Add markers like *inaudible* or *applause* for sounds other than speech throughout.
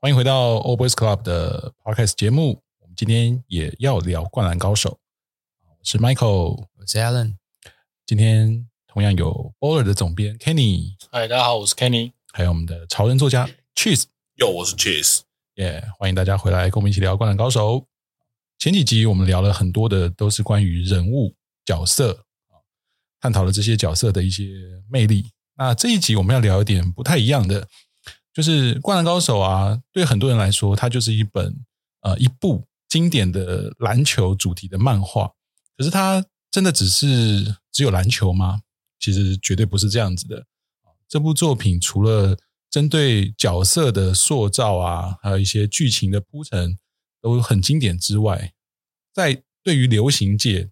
欢迎回到 Old Boys Club 的 Podcast 节目。我们今天也要聊《灌篮高手》。我是 Michael，我是 Alan。今天同样有 Baller 的总编 Kenny。嗨，大家好，我是 Kenny。还有我们的潮人作家 Cheese。哟，我是 Cheese。耶，欢迎大家回来跟我们一起聊《灌篮高手》。前几集我们聊了很多的，都是关于人物角色，探讨了这些角色的一些魅力。那这一集我们要聊一点不太一样的。就是《灌篮高手》啊，对很多人来说，它就是一本呃一部经典的篮球主题的漫画。可是它真的只是只有篮球吗？其实绝对不是这样子的。这部作品除了针对角色的塑造啊，还有一些剧情的铺陈都很经典之外，在对于流行界，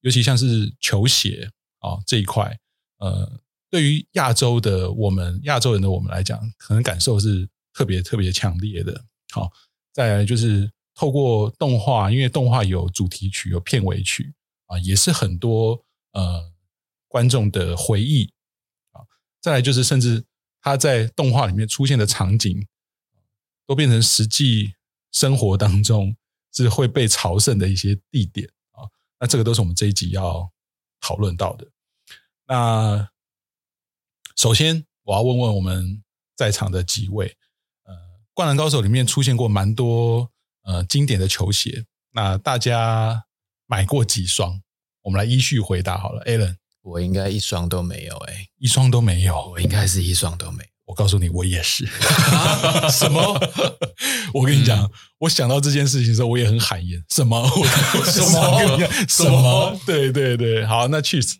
尤其像是球鞋啊这一块，呃。对于亚洲的我们，亚洲人的我们来讲，可能感受是特别特别强烈的。好，再来就是透过动画，因为动画有主题曲、有片尾曲啊，也是很多呃观众的回忆啊。再来就是，甚至他在动画里面出现的场景，都变成实际生活当中是会被朝圣的一些地点啊。那这个都是我们这一集要讨论到的。那首先，我要问问我们在场的几位，呃，《灌篮高手》里面出现过蛮多呃经典的球鞋，那大家买过几双？我们来依序回答好了。Alan，我应该一双都没有，欸，诶，一双都没有，我应该是一双都没有。我告诉你，我也是。*laughs* 什么？我跟你讲，嗯，我想到这件事情的时候，我也很海盐。*laughs* 什么？什么？什么？对对对，好，那 Cheese，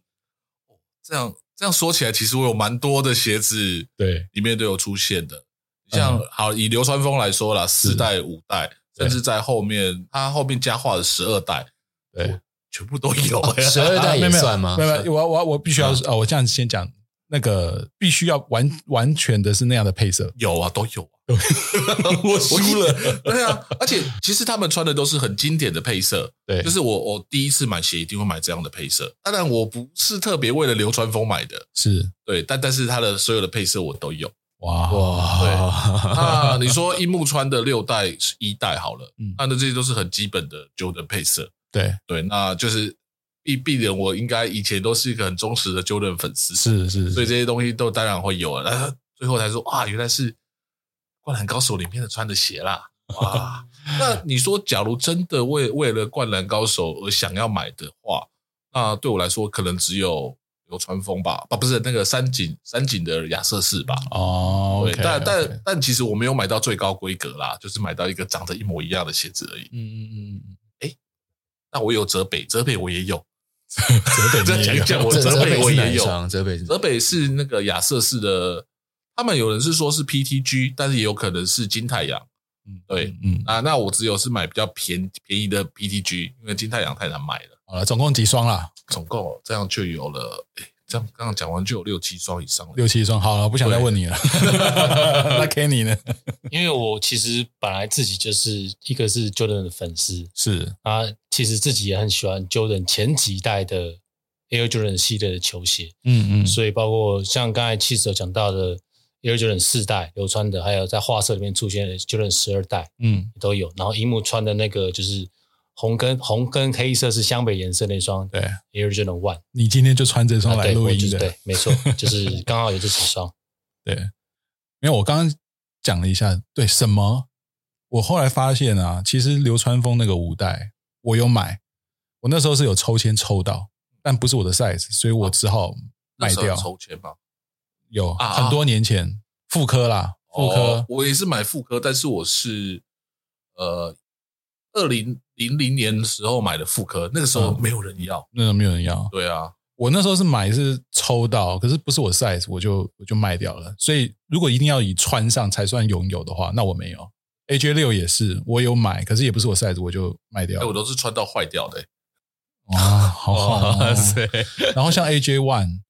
这样。这样说起来，其实我有蛮多的鞋子，对，里面都有出现的。像好以流川枫来说啦，四代、五代，甚至在后面，他后面加画的十二代，对，全部都有。十二代也算吗？没有，没有，我我我必须要哦，我这样子先讲，那个必须要完完全的是那样的配色，有啊，都有。*laughs* 我输了，对啊，而且其实他们穿的都是很经典的配色，对，就是我我第一次买鞋一定会买这样的配色。当然我不是特别为了流川枫买的，是。对，但但是他的所有的配色我都有。哇。哇，对，*laughs* 那你说樱木穿的六代一代好了，嗯，那这些都是很基本的 Jordan 配色，对。对，那就是必必然我应该以前都是一个很忠实的 Jordan 粉丝，是是，所以这些东西都当然会有了。最后才说啊，原来是。灌篮高手里面的穿的鞋啦，哇！*laughs* 那你说，假如真的为为了灌篮高手而想要买的话，那对我来说可能只有流川枫吧，啊，不是那个三井三井的亚瑟士吧？哦，对，但但但其实我没有买到最高规格啦，就是买到一个长得一模一样的鞋子而已。嗯嗯嗯嗯，哎，那我有泽北，泽北我也有，*laughs* 泽北 *laughs* 再讲一讲，我泽北我也有，泽北泽北是那个亚瑟士的。他们有人是说是 PTG，但是也有可能是金太阳。嗯，对，嗯啊，那我只有是买比较便便宜的 PTG，因为金太阳太难买了。好了，总共几双啦？总共这样就有了，诶这样刚刚讲完就有六七双以上了。六七双，好了，不想再问你了。*laughs* *laughs* 那 Kenny 呢？因为我其实本来自己就是一个是 Jordan 的粉丝，是啊，其实自己也很喜欢 Jordan 前几代的 Air Jordan 系列的球鞋。嗯嗯，所以包括像刚才 Cheese 有讲到的。Air Jordan 四代流川的，还有在画册里面出现的 Jordan 十二代，嗯，都有。然后樱木穿的那个就是红跟红跟黑色是湘北颜色那双，对，Air Jordan One。你今天就穿这双来录音的，对，没错，*laughs* 就是刚好有这几双。对，因为我刚刚讲了一下，对什么？我后来发现啊，其实流川枫那个五代我有买，我那时候是有抽签抽到，但不是我的 size，所以我只好卖掉。抽签吧。有很多年前，复刻啦，复刻、哦，我也是买复刻，但是我是呃，二零零零年的时候买的复刻，那个时候没有人要，那个没有人要，对啊，我那时候是买是抽到，可是不是我 size，我就我就卖掉了。所以如果一定要以穿上才算拥有的话，那我没有。AJ 六也是，我有买，可是也不是我 size，我就卖掉了。我都是穿到坏掉的。哇，好好 *laughs* 哇塞！然后像 AJ One。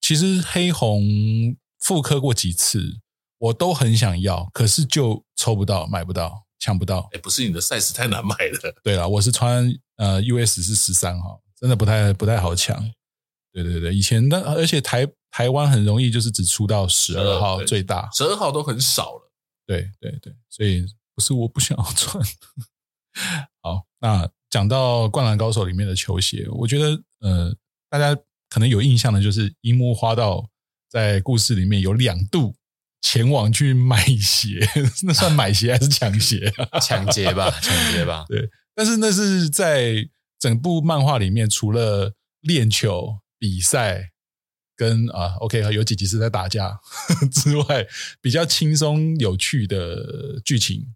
其实黑红复刻过几次，我都很想要，可是就抽不到、买不到、抢不到。哎，不是你的 size 太难买了。对了，我是穿呃 US 是十三号，真的不太不太好抢。对对对，以前的而且台台湾很容易就是只出到十二号最大，十二号都很少了。对对对，所以不是我不想要穿。*laughs* 好，那讲到《灌篮高手》里面的球鞋，我觉得呃，大家可能有印象的就是樱木花道在故事里面有两度前往去买鞋，*laughs* 那算买鞋还是抢鞋？抢劫吧，*laughs* 抢劫吧。对，但是那是在整部漫画里面，除了练球比赛跟啊，OK，有几集是在打架 *laughs* 之外，比较轻松有趣的剧情。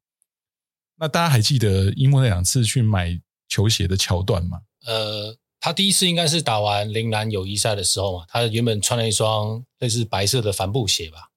那大家还记得樱木那两次去买球鞋的桥段吗？呃，他第一次应该是打完陵南友谊赛的时候嘛，他原本穿了一双类似白色的帆布鞋吧？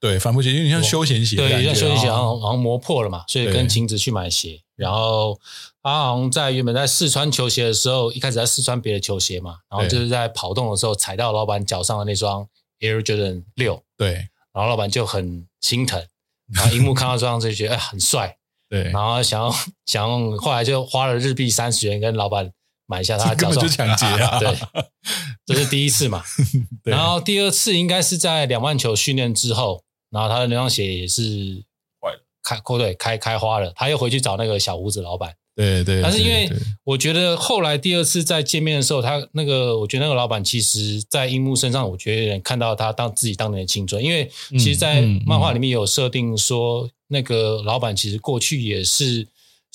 对，帆布鞋有点像休闲鞋，对，像休闲鞋，然后好像磨破了嘛，所以跟晴子去买鞋。然后他好像在原本在试穿球鞋的时候，一开始在试穿别的球鞋嘛，然后就是在跑动的时候踩到老板脚上的那双 Air Jordan 六，对，然后老板就很心疼，然后荧幕看到这双就觉得哎很帅。对，然后想要想要，后来就花了日币三十元跟老板买下 *laughs* 他的脚，根本就抢劫啊！对，*laughs* 这是第一次嘛。*laughs* 对然后第二次应该是在两万球训练之后，然后他的那双鞋也是坏了，开对开开花了，他又回去找那个小胡子老板。对对，但是因为我觉得后来第二次再见面的时候，他那个我觉得那个老板其实，在樱木身上，我觉得有点看到他当自己当年的青春，因为其实，在漫画里面有设定说，那个老板其实过去也是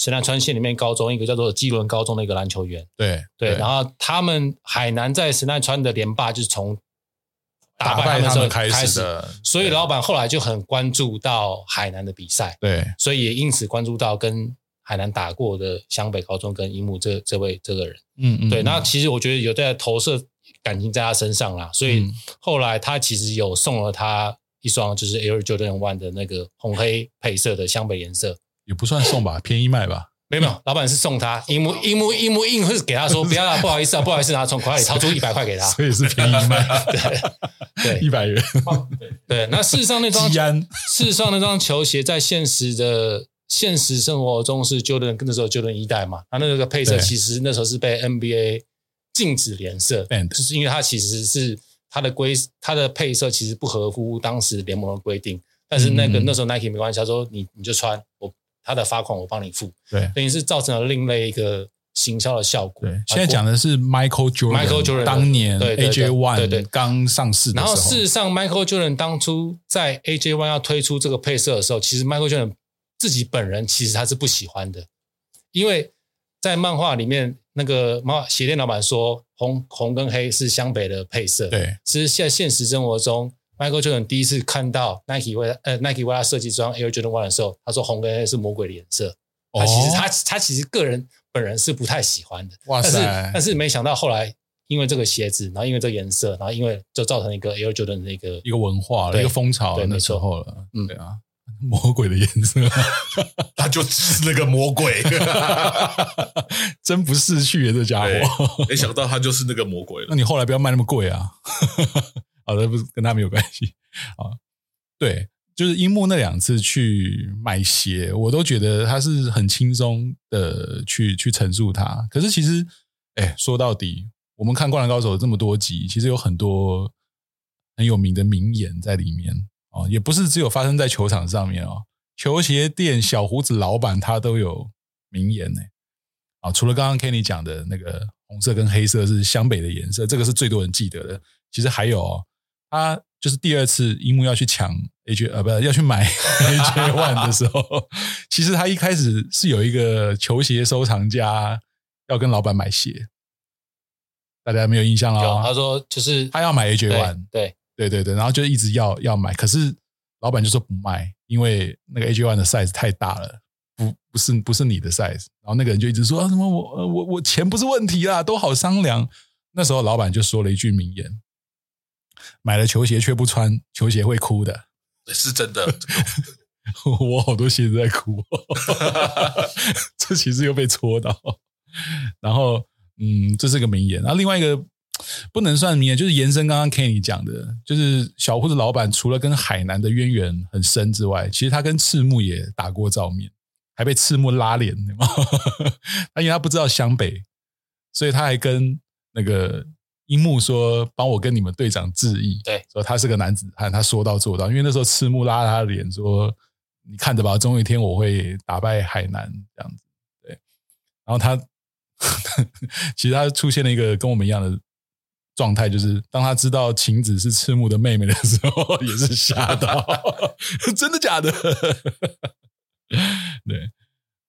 神奈川县里面高中一个叫做基伦高中的一个篮球员。对对，然后他们海南在神奈川的连霸就是从打败他们开始的，所以老板后来就很关注到海南的比赛，对，所以也因此关注到跟。海南打过的湘北高中跟樱木这这位这个人，嗯嗯，对，那其实我觉得有在投射感情在他身上啦，所以后来他其实有送了他一双就是 Air Jordan One 的那个红黑配色的湘北颜色，也不算送吧，便宜卖吧，没有没有，老板是送他樱木樱木樱木硬是给他说 *laughs* 不要了，不好意思啊，不好意思，拿从口袋里掏出一百块给他，*laughs* 所以是便宜卖，对 *laughs* 对，一百元，对，那事实上那双事实上那双球鞋在现实的。现实生活中是 Jordan，那时候 Jordan 一代嘛，他那个配色其实那时候是被 NBA 禁止连色，就是因为它其实是它的规，它的配色其实不合乎当时联盟的规定。但是那个那时候 Nike 没关系，他说你你就穿，我他的罚款我帮你付，对，等于是造成了另类一个行销的效果。对，现在讲的是 Michael Jordan，Michael Jordan 当年 AJ One 对对刚上市的时候，然后事实上 Michael Jordan 当初在 AJ One 要推出这个配色的时候，其实 Michael Jordan 自己本人其实他是不喜欢的，因为在漫画里面，那个猫鞋店老板说红红跟黑是湘北的配色。对，其实现在现实生活中，Michael Jordan 第一次看到 Nike 为呃 Nike 为他设计这双 Air Jordan One 的时候，他说红跟黑是魔鬼的颜色。他其实他他其实个人本人是不太喜欢的。哇塞！但是但是没想到后来因为这个鞋子，然后因为这个颜色，然后因为就造成一个 Air Jordan 的一个一个文化了，一个风潮，对，那时候了。嗯，对啊。魔鬼的颜色，*laughs* 他就是那个魔鬼，*laughs* 真不识趣啊！这家伙，没想到他就是那个魔鬼了。*laughs* 那你后来不要卖那么贵啊！好的，不是跟他没有关系啊。对，就是樱木那两次去买鞋，我都觉得他是很轻松的去去陈述他。可是其实，哎，说到底，我们看《灌篮高手》这么多集，其实有很多很有名的名言在里面。哦，也不是只有发生在球场上面哦，球鞋店小胡子老板他都有名言呢。啊，除了刚刚 Kenny 讲的那个红色跟黑色是湘北的颜色，这个是最多人记得的。其实还有哦，他就是第二次樱木要去抢 AJ 呃，不是要去买 *laughs* AJ One 的时候，其实他一开始是有一个球鞋收藏家要跟老板买鞋，大家没有印象了。他说就是他要买 AJ One，对。对对对，然后就一直要要买，可是老板就说不卖，因为那个 AJ One 的 size 太大了，不不是不是你的 size。然后那个人就一直说啊什么我我我钱不是问题啦，都好商量。那时候老板就说了一句名言：买了球鞋却不穿，球鞋会哭的。是真的，*laughs* 我好多鞋子在哭，*laughs* 这其实又被戳到。然后嗯，这是个名言。然后另外一个。不能算名言，就是延伸刚刚 Kenny 讲的，就是小胡子老板除了跟海南的渊源很深之外，其实他跟赤木也打过照面，还被赤木拉脸，*laughs* 他因为他不知道湘北，所以他还跟那个樱木说：“帮我跟你们队长致意。”对，说他是个男子汉，他说到做到。因为那时候赤木拉他的脸说：“你看着吧，总有一天我会打败海南这样子。对，然后他 *laughs* 其实他出现了一个跟我们一样的状态，就是当他知道晴子是赤木的妹妹的时候，*laughs* 也是吓到，*laughs* 真的假的？对，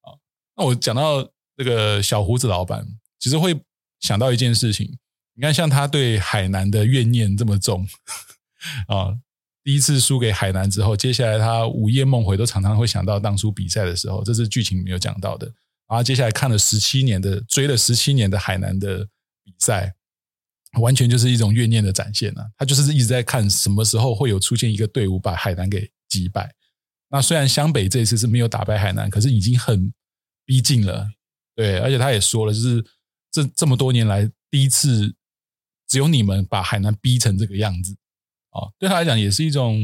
好，那我讲到这个小胡子老板，其实会想到一件事情。你看，像他对海南的怨念这么重啊！第一次输给海南之后，接下来他午夜梦回都常常会想到当初比赛的时候，这是剧情没有讲到的。然后接下来看了十七年的追了十七年的海南的比赛，完全就是一种怨念的展现啊！他就是一直在看什么时候会有出现一个队伍把海南给击败。那虽然湘北这一次是没有打败海南，可是已经很逼近了。对，而且他也说了，就是这这么多年来第一次。只有你们把海南逼成这个样子，哦，对他来讲也是一种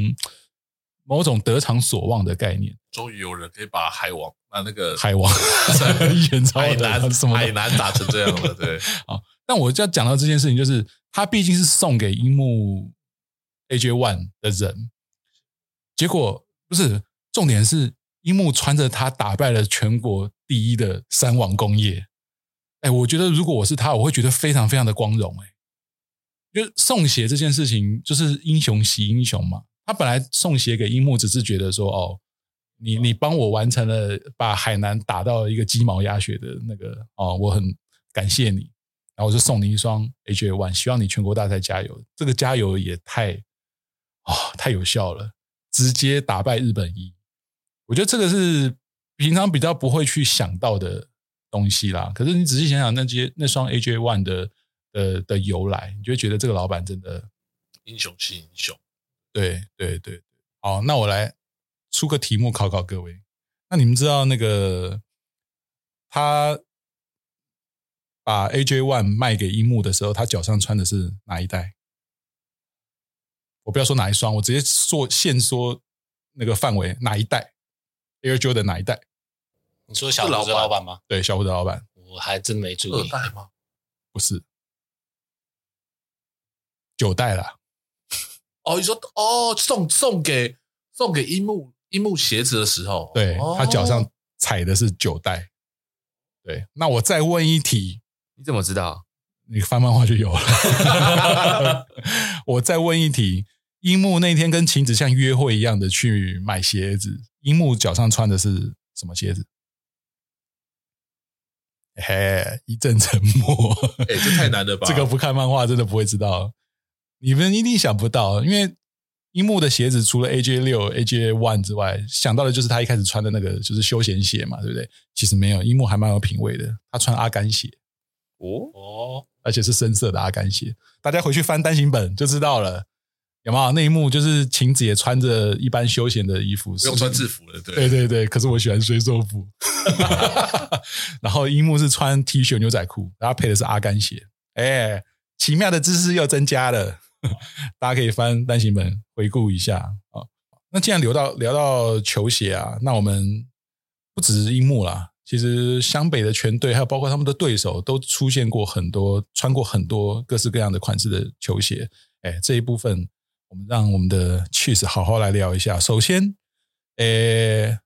某种得偿所望的概念。终于有人可以把海王啊，那个海王 *laughs* 海南什么海南打成这样了，对。*laughs* 啊，但我就要讲到这件事情，就是他毕竟是送给樱木 AJ One 的人，结果不是重点是樱木穿着他打败了全国第一的三王工业。哎，我觉得如果我是他，我会觉得非常非常的光荣，哎。就送鞋这件事情，就是英雄惜英雄嘛。他本来送鞋给樱木，只是觉得说，哦，你你帮我完成了把海南打到一个鸡毛鸭血的那个，哦，我很感谢你。然后我就送你一双 AJ One，希望你全国大赛加油。这个加油也太，哦，太有效了，直接打败日本一。我觉得这个是平常比较不会去想到的东西啦。可是你仔细想想，那些那双 AJ One 的。的的由来，你就会觉得这个老板真的英雄是英雄。对对对，好，那我来出个题目考考各位。那你们知道那个他把 AJ One 卖给樱木的时候，他脚上穿的是哪一代？我不要说哪一双，我直接说现说那个范围哪一代？Air Jordan 哪一代？你说小胡子老板吗？对，小胡子老板，我还真没注意。二代吗？不是。九代了，哦，你说哦，送送给送给樱木樱木鞋子的时候，对，哦、他脚上踩的是九代。对，那我再问一题，你怎么知道？你翻漫画就有了。*laughs* 我再问一题，樱木那天跟晴子像约会一样的去买鞋子，樱木脚上穿的是什么鞋子？嘿，一阵沉默。哎，这太难了吧？*laughs* 这个不看漫画真的不会知道。你们一定想不到，因为樱木的鞋子除了 AJ 六、AJ One 之外，想到的就是他一开始穿的那个，就是休闲鞋嘛，对不对？其实没有，樱木还蛮有品味的，他穿阿甘鞋，哦哦，而且是深色的阿甘鞋。大家回去翻单行本就知道了，有没有？那一幕就是晴子也穿着一般休闲的衣服，不用穿制服了，对对对对。可是我喜欢水手服，*laughs* *laughs* 然后樱木是穿 T 恤牛仔裤，然后配的是阿甘鞋，哎，奇妙的知识又增加了。*laughs* 大家可以翻单行本回顾一下啊。那既然聊到聊到球鞋啊，那我们不只是樱木啦，其实湘北的全队还有包括他们的对手都出现过很多穿过很多各式各样的款式的球鞋。哎，这一部分我们让我们的 Cheese 好好来聊一下。首先，诶，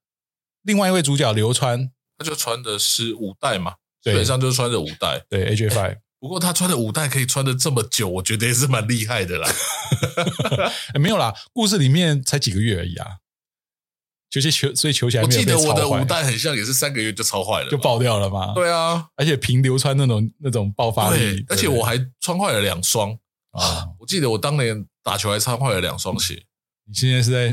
另外一位主角流川，他就穿的是五代嘛，基本上就是穿着五代，对 AJ Five。不过他穿的五代可以穿的这么久，我觉得也是蛮厉害的啦。*laughs* 没有啦，故事里面才几个月而已啊。球鞋球，所以球鞋。我记得我的五代很像，也是三个月就超坏了，就爆掉了吗？对啊，而且凭流川那种那种爆发力，而且我还穿坏了两双啊！我记得我当年打球还穿坏了两双鞋。*laughs* 你现在是在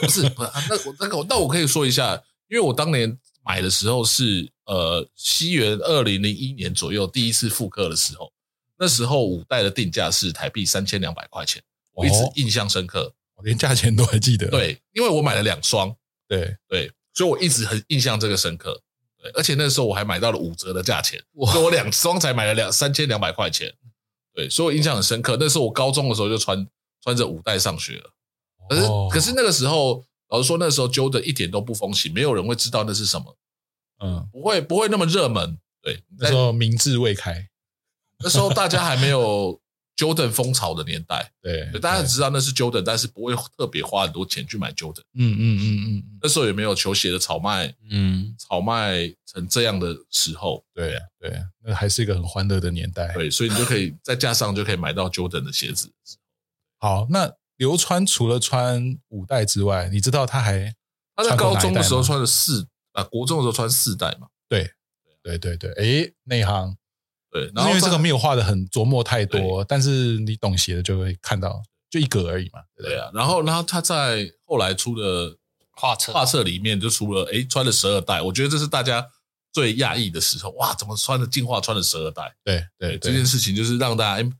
不是？不是啊、那我那个那我可以说一下，因为我当年。买的时候是呃，西元二零零一年左右第一次复刻的时候，那时候五代的定价是台币三千两百块钱，我一直印象深刻，我、哦、连价钱都还记得。对，因为我买了两双，对对，所以我一直很印象这个深刻。对，而且那时候我还买到了五折的价钱，所以我两双才买了两三千两百块钱。对，所以我印象很深刻。那时候我高中的时候就穿穿着五代上学了，可是、哦、可是那个时候。老实说，那时候 Jordan 一点都不风行，没有人会知道那是什么，嗯，不会不会那么热门。对，那时候民智未开，那时候大家还没有 Jordan 风潮的年代，对，大家知道那是 Jordan，但是不会特别花很多钱去买 Jordan。嗯嗯嗯嗯嗯，那时候也没有球鞋的炒卖，嗯，炒卖成这样的时候，对对，那还是一个很欢乐的年代。对，所以你就可以再加上就可以买到 Jordan 的鞋子。好，那刘川除了穿五代之外，你知道他还他在高中的时候穿了四啊，国中的时候穿四代嘛？对对对对，诶，内行。对，然后因为这个没有画的很琢磨太多，但是你懂鞋的就会看到，就一格而已嘛。对，对啊，然后，然后他在后来出的画册画册里面就出了，诶，穿了十二代，我觉得这是大家最讶异的时候。哇，怎么穿的进化穿了十二代？对对，这件事情就是让大家，诶，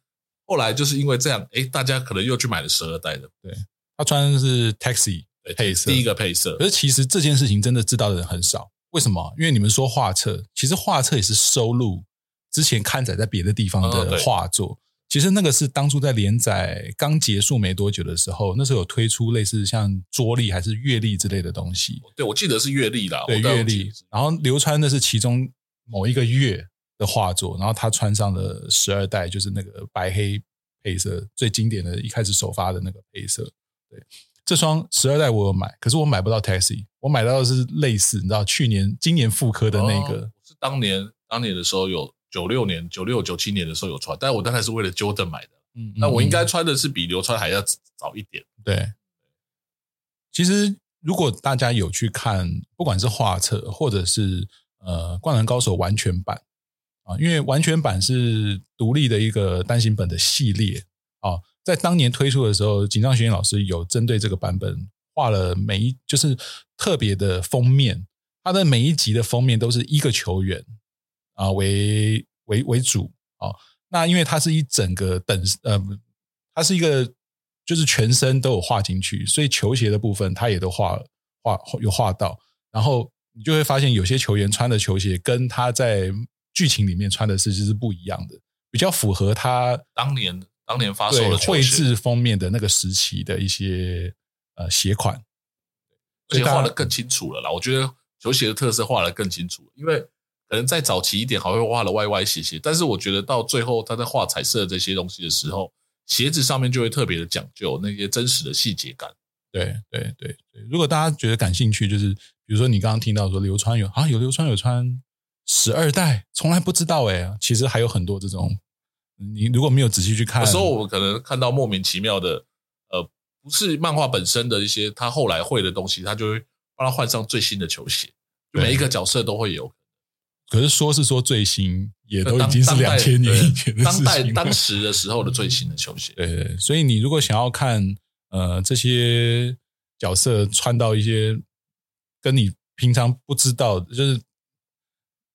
后来就是因为这样，诶，大家可能又去买了十二代的。对，他穿的是 Taxi 配色，第一个配色。可是其实这件事情真的知道的人很少，为什么？因为你们说画册，其实画册也是收录。之前刊载在别的地方的画作，哦、其实那个是当初在连载刚结束没多久的时候，那时候有推出类似像桌历还是月历之类的东西。对，我记得是月历啦，对月历。然后流川的是其中某一个月的画作，然后他穿上了十二代，就是那个白黑配色最经典的一开始首发的那个配色。对，这双十二代我有买，可是我买不到 Taxi，我买到的是类似，你知道去年今年复刻的那个，哦、是当年当年的时候有。九六年、九六、九七年的时候有穿，但是我当然是为了 Jordan 买的。嗯，那我应该穿的是比流川还要早一点。对，其实如果大家有去看，不管是画册或者是呃《灌篮高手》完全版啊，因为完全版是独立的一个单行本的系列啊，在当年推出的时候，井上雄彦老师有针对这个版本画了每一就是特别的封面，它的每一集的封面都是一个球员。啊，为为为主啊，那因为它是一整个等呃，它是一个就是全身都有画进去，所以球鞋的部分它也都画画有画到，然后你就会发现有些球员穿的球鞋跟他在剧情里面穿的是就是不一样的，比较符合他当年当年发售的绘制封面的那个时期的一些呃鞋款，而且画的更清楚了啦。我觉得球鞋的特色画的更清楚，因为。可能再早期一点，还会画的歪歪斜斜，但是我觉得到最后他在画彩色这些东西的时候，鞋子上面就会特别的讲究那些真实的细节感。对对对对，如果大家觉得感兴趣，就是比如说你刚刚听到说流川有啊，有流川有穿十二代，从来不知道哎，其实还有很多这种，你如果没有仔细去看，有时候我们可能看到莫名其妙的，呃，不是漫画本身的一些他后来会的东西，他就会帮他换上最新的球鞋，就每一个角色都会有。可是说是说最新，也都已经是两千年以前的事情。当代当时的时候的最新的球鞋。*laughs* 对，对，所以你如果想要看呃这些角色穿到一些跟你平常不知道，就是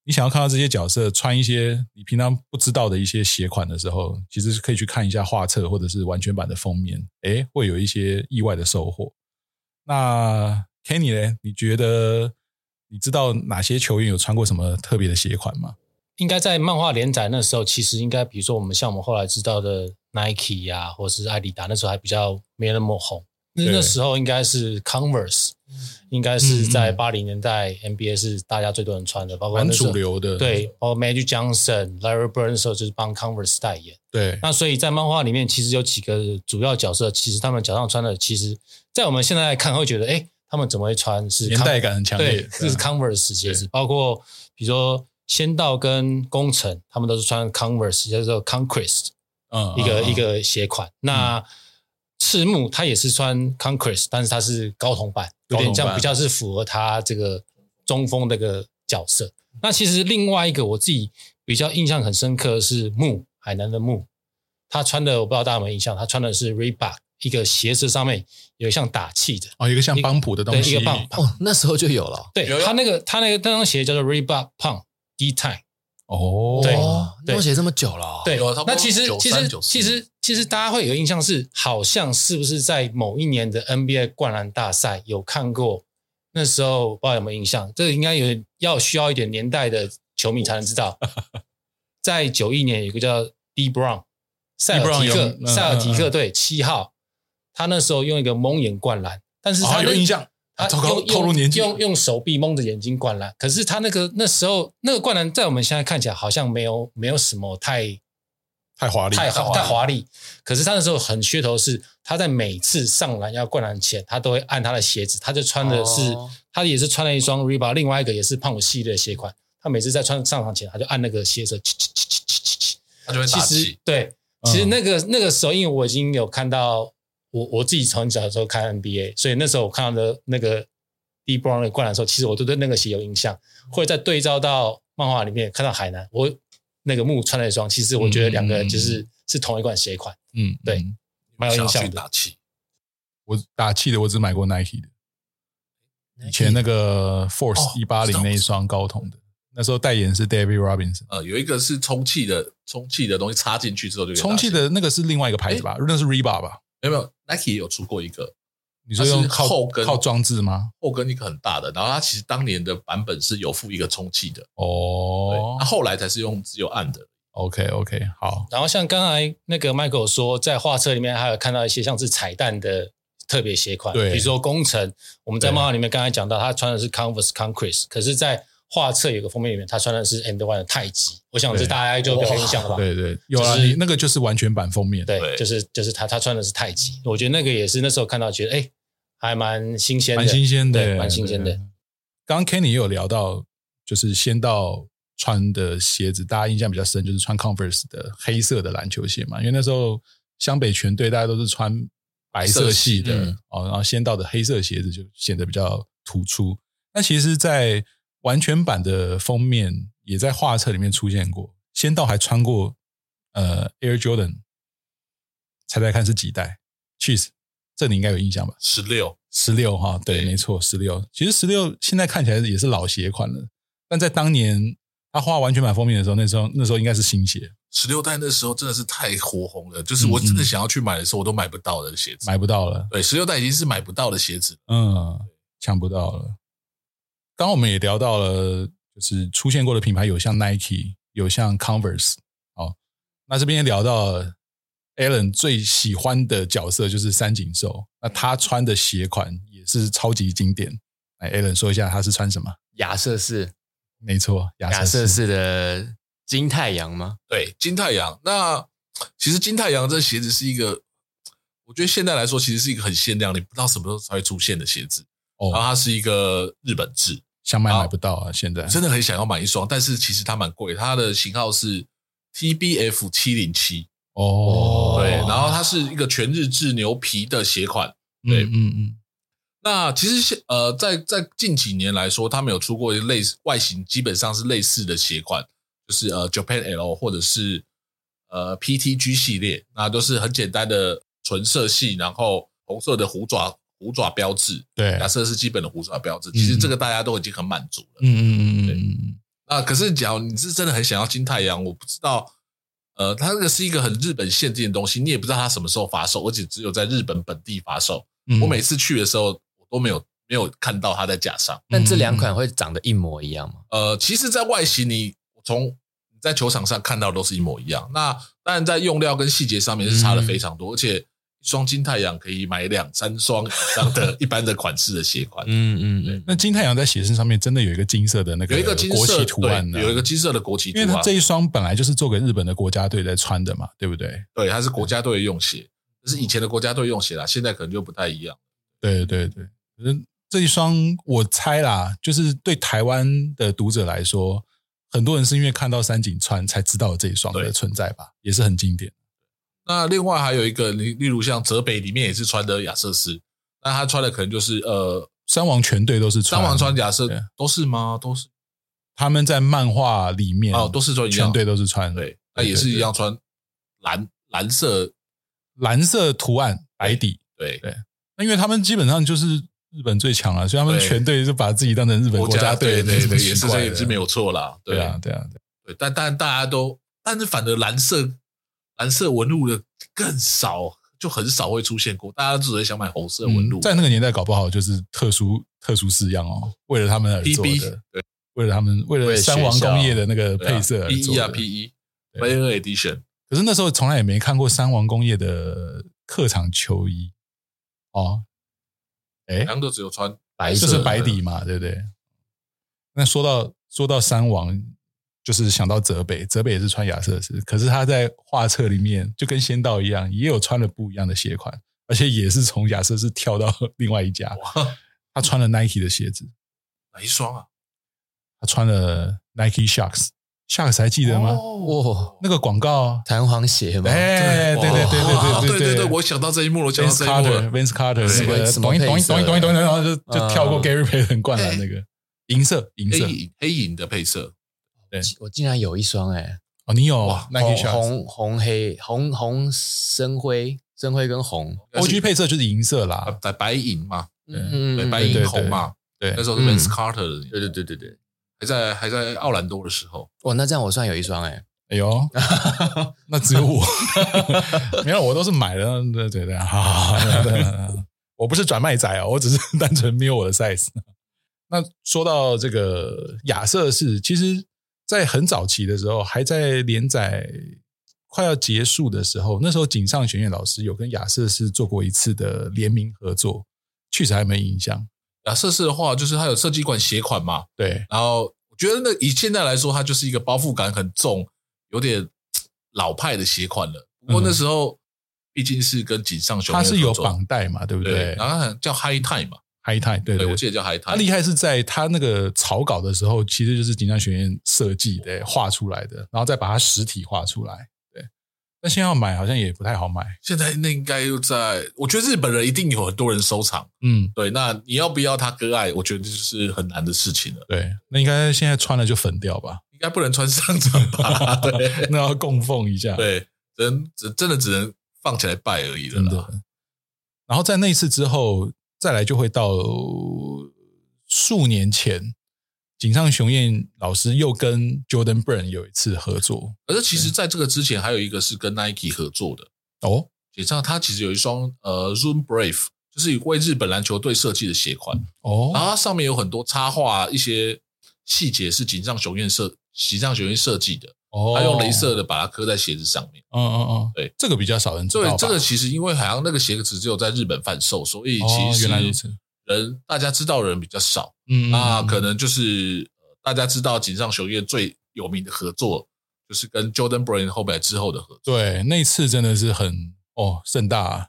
你想要看到这些角色穿一些你平常不知道的一些鞋款的时候，其实是可以去看一下画册或者是完全版的封面，诶，会有一些意外的收获。那 Kenny 呢？你觉得？你知道哪些球员有穿过什么特别的鞋款吗？应该在漫画连载那时候，其实应该比如说我们像我们后来知道的 Nike 呀、啊，或是艾迪达，那时候还比较没那么红。那那时候应该是 Converse，应该是在八零年代 NBA 是大家最多人穿的，包括很主流的。对，包括 Magic Johnson、Larry Bird 的时候就是帮 Converse 代言。对，那所以在漫画里面其实有几个主要角色，其实他们脚上穿的，其实在我们现在来看会觉得，哎。他们怎么会穿？是年代感很强烈，对，是 Converse 鞋子，包括比如说仙道跟工程，他们都是穿 Converse，叫做 Conquest，嗯，一个、嗯、一个鞋款。嗯、那赤木他也是穿 Conquest，但是他是高筒版，有点像比较是符合他这个中锋的一个角色。那其实另外一个我自己比较印象很深刻的是木海南的木，他穿的我不知道大家有没有印象，他穿的是 Reebok。一个鞋子上面有像打气的哦，一个像邦普的东西，一个棒哦，那时候就有了。对，他那个他那个那双鞋叫做 Reebok Pump D-Time 哦，对，那双鞋这么久了，对。那其实其实其实其实大家会有印象是，好像是不是在某一年的 NBA 灌篮大赛有看过？那时候不知道有没有印象？这个应该有要需要一点年代的球迷才能知道。*laughs* 在九一年有个叫 D Brown 塞尔提克塞尔提克队七号。他那时候用一个蒙眼灌篮，但是他有印象，他用透露年纪，用用手臂蒙着眼睛灌篮。可是他那个那时候那个灌篮，在我们现在看起来好像没有没有什么太太华丽，太好太华丽。可是他那时候很噱头是，他在每次上篮要灌篮前，他都会按他的鞋子，他就穿的是，哦、他也是穿了一双 Reebok，另外一个也是胖虎系列的鞋款。他每次在穿上场前，他就按那个鞋子，他就会打气。对，其实那个、嗯、那个时候，因为我已经有看到我我自己从小的时候看 NBA，所以那时候我看到的那个 D Brown 的灌篮的时候，其实我都对那个鞋有印象。或者再对照到漫画里面看到海南，我那个木穿了一双，其实我觉得两个人就是、嗯、是同一款鞋款。嗯，对，蛮有印象的。打气，我打气的，我只买过 Nike 的，以前那个 Force 一八零那一双高筒的。那时候代言是 David Robinson，呃，有一个是充气的，充气的东西插进去之后就充气的那个是另外一个牌子吧？那是 Reebok 吧？没有没有，Nike 也有出过一个，你说用后跟靠装置吗？后跟一个很大的，然后它其实当年的版本是有附一个充气的哦，它后来才是用只有按的。OK OK，好。然后像刚才那个 Michael 说，在画册里面还有看到一些像是彩蛋的特别鞋款，对，比如说工程，我们在漫画里面刚才讲到，他穿的是 Converse Concrete，可是，在画册有个封面里面，他穿的是 And One 的太极，我想是大家就有印象了吧？对对，有啊，你那个就是完全版封面，对，就是就是他他穿的是太极，我觉得那个也是那时候看到觉得哎，还蛮新鲜的，蛮新鲜的，蛮新鲜的。刚刚 Kenny 也有聊到，就是先到穿的鞋子，大家印象比较深，就是穿 Converse 的黑色的篮球鞋嘛，因为那时候湘北全队大家都是穿白色系的哦，然后先到的黑色鞋子就显得比较突出。那其实，在完全版的封面也在画册里面出现过，仙道还穿过呃 Air Jordan，猜猜看是几代？Cheese，这你应该有印象吧？十六，十六哈，对，没错，十六。其实十六现在看起来也是老鞋款了，但在当年他画完全版封面的时候，那时候那时候应该是新鞋。十六代那时候真的是太火红了，就是我真的想要去买的时候，我都买不到的鞋子，买不到了。对，十六代已经是买不到的鞋子，嗯，抢不到了。刚刚我们也聊到了，就是出现过的品牌有像 Nike，有像 Converse。哦，那这边也聊到 Alan 最喜欢的角色就是三井寿，那他穿的鞋款也是超级经典。来，Alan 说一下他是穿什么？亚瑟士，没错，亚瑟士的金太阳吗？对，金太阳。那其实金太阳这鞋子是一个，我觉得现在来说其实是一个很限量，你不知道什么时候才会出现的鞋子。哦，然后它是一个日本制。想买买不到啊！现在真的很想要买一双，但是其实它蛮贵。它的型号是 TBF 七零七哦，对，然后它是一个全日制牛皮的鞋款。对，嗯嗯，嗯。那其实现呃，在在近几年来说，他们有出过类似外形基本上是类似的鞋款，就是呃 Japan L 或者是呃 PTG 系列，那都是很简单的纯色系，然后红色的虎爪。虎爪标志，对，假设是基本的虎爪标志，其实这个大家都已经很满足了。嗯嗯嗯对嗯。那可是，假如你是真的很想要金太阳，我不知道，呃，它这个是一个很日本限定的东西，你也不知道它什么时候发售，而且只有在日本本地发售。嗯、我每次去的时候，我都没有没有看到它在架上。但这两款会长得一模一样吗？呃，其实，在外形你从你在球场上看到的都是一模一样。那当然，在用料跟细节上面是差的非常多，嗯、而且。一双金太阳可以买两三双以上的一般的款式的鞋款。*laughs* 嗯嗯嗯。那金太阳在鞋身上面真的有一个金色的那个有一个国旗图案呢？有一个金色的国旗图案。因为它这一双本来就是做给日本的国家队在穿的嘛，对不对？对，它是国家队用鞋，这是以前的国家队用鞋啦，现在可能就不太一样。对对对，可是这一双我猜啦，就是对台湾的读者来说，很多人是因为看到三井穿才知道这一双的存在吧，也是很经典。那另外还有一个，例例如像泽北里面也是穿的亚瑟士，那他穿的可能就是呃，三王全队都是穿，三王穿亚瑟都是吗？都是。他们在漫画里面哦，都是穿全队都是穿，对，那也是一样穿蓝蓝色。蓝色图案白底，对。对。那因为他们基本上就是日本最强了，所以他们全队就把自己当成日本国家队，对对，也是这也是没有错啦，对啊对啊。对，但但大家都，但是反而蓝色。蓝色纹路的更少，就很少会出现过。大家只会想买红色纹路，在那个年代搞不好就是特殊特殊式样哦，为了他们而做的。对，为了他们，为了三王工业的那个配色而做的。P E 啊，P E，Player Edition。可是那时候从来也没看过三王工业的客场球衣哦。哎，两个只有穿白色，就是白底嘛，对不对？那说到说到三王。就是想到泽北，泽北也是穿亚瑟斯，可是他在画册里面就跟仙道一样，也有穿了不一样的鞋款，而且也是从亚瑟斯跳到 *laughs* 另外一家，他穿了 Nike 的鞋子，哪一双啊？他穿了 Nike Shox，下个还记得吗？哦，那个广告弹簧鞋吧？哎，对对对对对对对对，我想到这一幕了，Vince Carter，Vince Carter 什么什么配，咚咚咚咚咚咚，然后就就跳过 Gary Payton 灌篮那个银色银色黑银的配色。对，我竟然有一双哎！哦，你有 Nike 红红黑红红深灰深灰跟红，OG 配色就是银色啦，白白银嘛，嗯对，白银红嘛，对，那时候是 Vince Carter 的，对对对对。对，还在还在奥兰多的时候，哇，那这样我算有一双哎，哎呦，*laughs* 那只有我，*laughs* 没有，我都是买的，对对对，好，*laughs* 我不是转卖仔啊，我只是单纯没有我的 size。那说到这个亚瑟士，其实。在很早期的时候，还在连载快要结束的时候，那时候井上玄彦老师有跟亚瑟士做过一次的联名合作，确实还没影响。亚瑟士的话，就是他有设计一款鞋款嘛，对。然后我觉得那以现在来说，它就是一个包覆感很重、有点老派的鞋款了。不过那时候毕竟是跟井上雄彦，他是有绑带嘛，对不对？对然后叫 High Time 嘛。High Time，对，对，我记得叫 High Time。他厉害是在他那个草稿的时候，其实就是井上雄彦设计的、画出来的，然后再把它实体画出来。对，但现在要买好像也不太好买。现在那应该又在，我觉得日本人一定有很多人收藏。嗯，对，那你要不要他割爱？我觉得这就是很难的事情了。对，那应该现在穿了就粉掉吧？应该不能穿上场吧？*laughs* 对，那要供奉一下。对，能只真的只能放起来拜而已了。真的。然后在那次之后。再来就会到数年前，井上雄彦老师又跟 Jordan Brand 有一次合作。而且其实在这个之前，还有一个是跟 Nike 合作的哦。实际上，他其实有一双呃 Zoom Brave，就是为日本篮球队设计的鞋款哦。然后它上面有很多插画，一些细节是井上雄彦设井上雄彦设计的。哦，他用镭射的把它刻在鞋子上面。嗯嗯嗯，对，这个比较少人知道。对，这个其实因为好像那个鞋子只有在日本贩售，所以其实原来如此，人大家知道的人比较少。嗯，那可能就是大家知道井上雄彦最有名的合作，就是跟 Jordan Brand 后面之后的合作。对，那次真的是很哦盛大啊，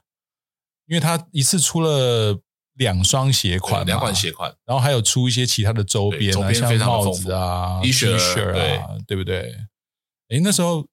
因为他一次出了两双鞋款，两款鞋款，然后还有出一些其他的周边，周边像帽子啊、T 恤啊，对不对？哎，那时候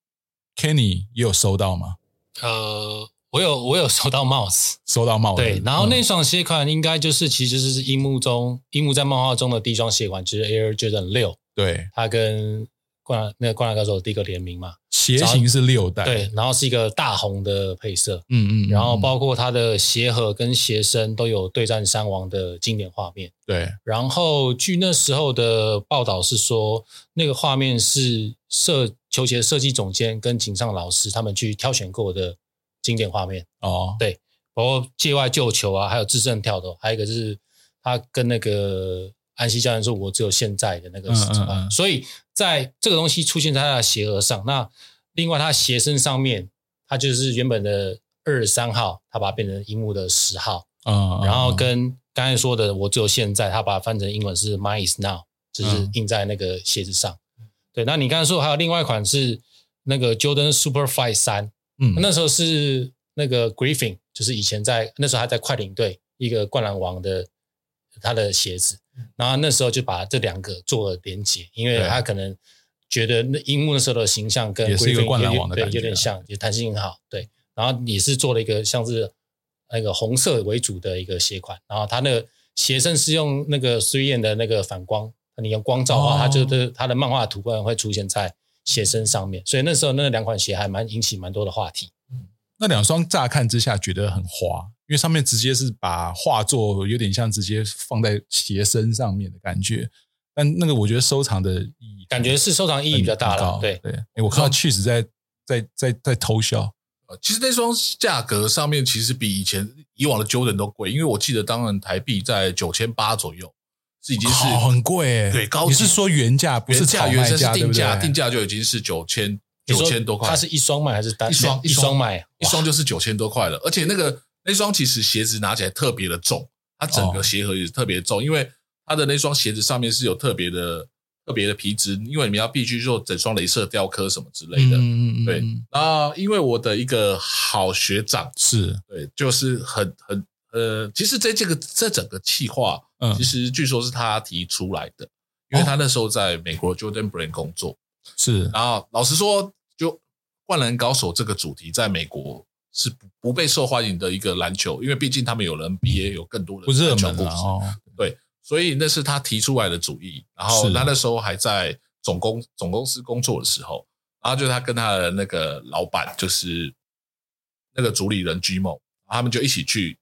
Kenny 也有收到吗？呃，我有，我有收到帽子，收到帽子。对，然后那双鞋款应该就是，其实就是樱木中，樱木在漫画中的第一双鞋款，就是 Air Jordan 六。对，它跟灌那个灌篮高手第一个联名嘛。鞋型是六代，对，然后是一个大红的配色，嗯嗯，然后包括它的鞋盒跟鞋身都有对战三王的经典画面，对。然后据那时候的报道是说，那个画面是设球鞋设计总监跟井上老师他们去挑选过的经典画面哦，对，包括界外救球啊，还有制胜跳投，还有一个是他跟那个安西教练说：“我只有现在的那个时间。”嗯嗯嗯，所以在这个东西出现在他的鞋盒上，那。另外，他鞋身上面，他就是原本的二十三号，他把它变成樱木的十号，嗯，然后跟刚才说的，我只有现在，他把它翻成英文是 Mine is now，就是印在那个鞋子上。嗯、对，那你刚才说还有另外一款是那个 Jordan Super Fly 三，嗯，那时候是那个 Griffin，就是以前在那时候还在快艇队一个灌篮王的他的鞋子，然后那时候就把这两个做了连接，因为他可能。觉得那樱木那时候的形象跟也是一个灌篮王的感觉，对，有点像，也弹性很好，对。然后也是做了一个像是那个红色为主的一个鞋款，然后它那个鞋身是用那个 3M 的那个反光，你用光照的话，哦、它就是它的漫画图案会出现在鞋身上面，所以那时候那两款鞋还蛮引起蛮多的话题。嗯，那两双乍看之下觉得很滑，因为上面直接是把画作有点像直接放在鞋身上面的感觉。但那个我觉得收藏的意义，感觉是收藏意义比较大了。对对，哎，我看到确实在在在在偷笑。其实那双价格上面其实比以前以往的 Jordan 都贵，因为我记得当然台币在九千八左右，是已经是很贵哎。对，高你是说原价不是炒卖价？定价定价就已经是九千九千多块。它是一双卖还是单一双一双卖？一双就是九千多块了。而且那个那双其实鞋子拿起来特别的重，它整个鞋盒也是特别重，因为。它的那双鞋子上面是有特别的、特别的皮质，因为你们要必须做整双镭射雕刻什么之类的。嗯嗯嗯。对，然后因为我的一个好学长是对，就是很很呃，其实这这个这整个企划，嗯，其实据说是他提出来的，因为他那时候在美国 Jordan Brand 工作。是，然后老实说，就《灌篮高手》这个主题在美国是不不被受欢迎的一个篮球，因为毕竟他们有了 NBA，有更多的篮球故事。哦、对。所以那是他提出来的主意，然后他那时候还在总公总公司工作的时候，然后就他跟他的那个老板，就是那个主理人 Gmo，他们就一起去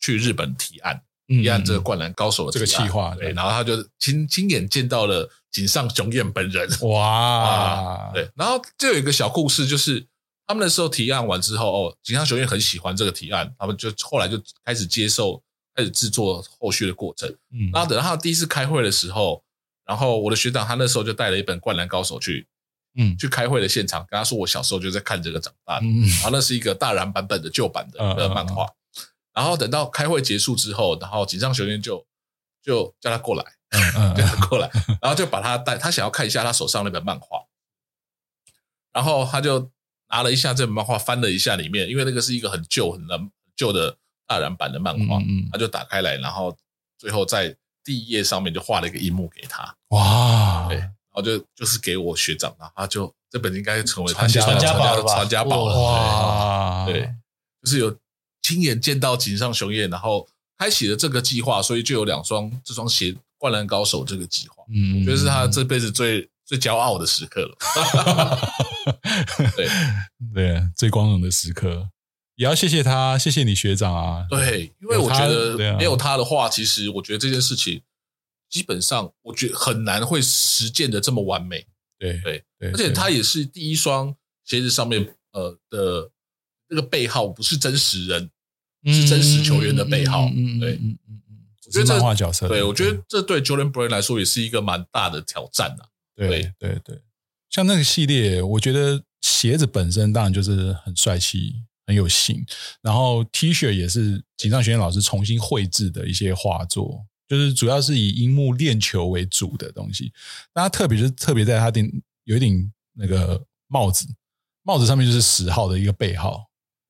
去日本提案，提案这个灌篮高手的这个计划，对，然后他就亲亲眼见到了井上雄彦本人，哇、*laughs* 啊，对，然后就有一个小故事，就是他们那时候提案完之后，哦，井上雄彦很喜欢这个提案，他们就后来就开始接受。开始制作后续的过程，嗯，然后等到他第一次开会的时候，然后我的学长他那时候就带了一本《灌篮高手》去，嗯，去开会的现场，跟他说我小时候就在看这个长大的，嗯，然后那是一个大然版本的旧版的漫画，嗯。嗯嗯，然后等到开会结束之后，然后井上雄彦就就叫他过来，嗯嗯，*laughs* 叫他过来，然后就把他带，他想要看一下他手上那本漫画，然后他就拿了一下这本漫画，翻了一下里面，因为那个是一个很旧很旧的。大染版的漫画，嗯嗯，他就打开来，然后最后在第一页上面就画了一个樱木给他，哇，对，然后就就是给我学长，然后他就这本应该成为传家传家宝了吧，传家宝了，哇，对，对，就是有亲眼见到井上雄彦，然后开启了这个计划，所以就有两双这双鞋，灌篮高手这个计划，嗯，我觉得是他这辈子最最骄傲的时刻了，*laughs* 对对，最光荣的时刻。也要谢谢他，谢谢你学长啊！对，因为我觉得没有他的话，其实我觉得这件事情基本上，我觉得很难会实践的这么完美。对对对，而且他也是第一双鞋子上面呃的那个背号不是真实人，是真实球员的背号。对，嗯嗯嗯，我觉得这角色，对我觉得这对 Jordan Brand 来说也是一个蛮大的挑战呐。对对对，像那个系列，我觉得鞋子本身当然就是很帅气。很有型，然后 T 恤也是井上学院老师重新绘制的一些画作，就是主要是以樱木练球为主的东西。那他特别是特别在他顶有一顶那个帽子，帽子上面就是十号的一个背号，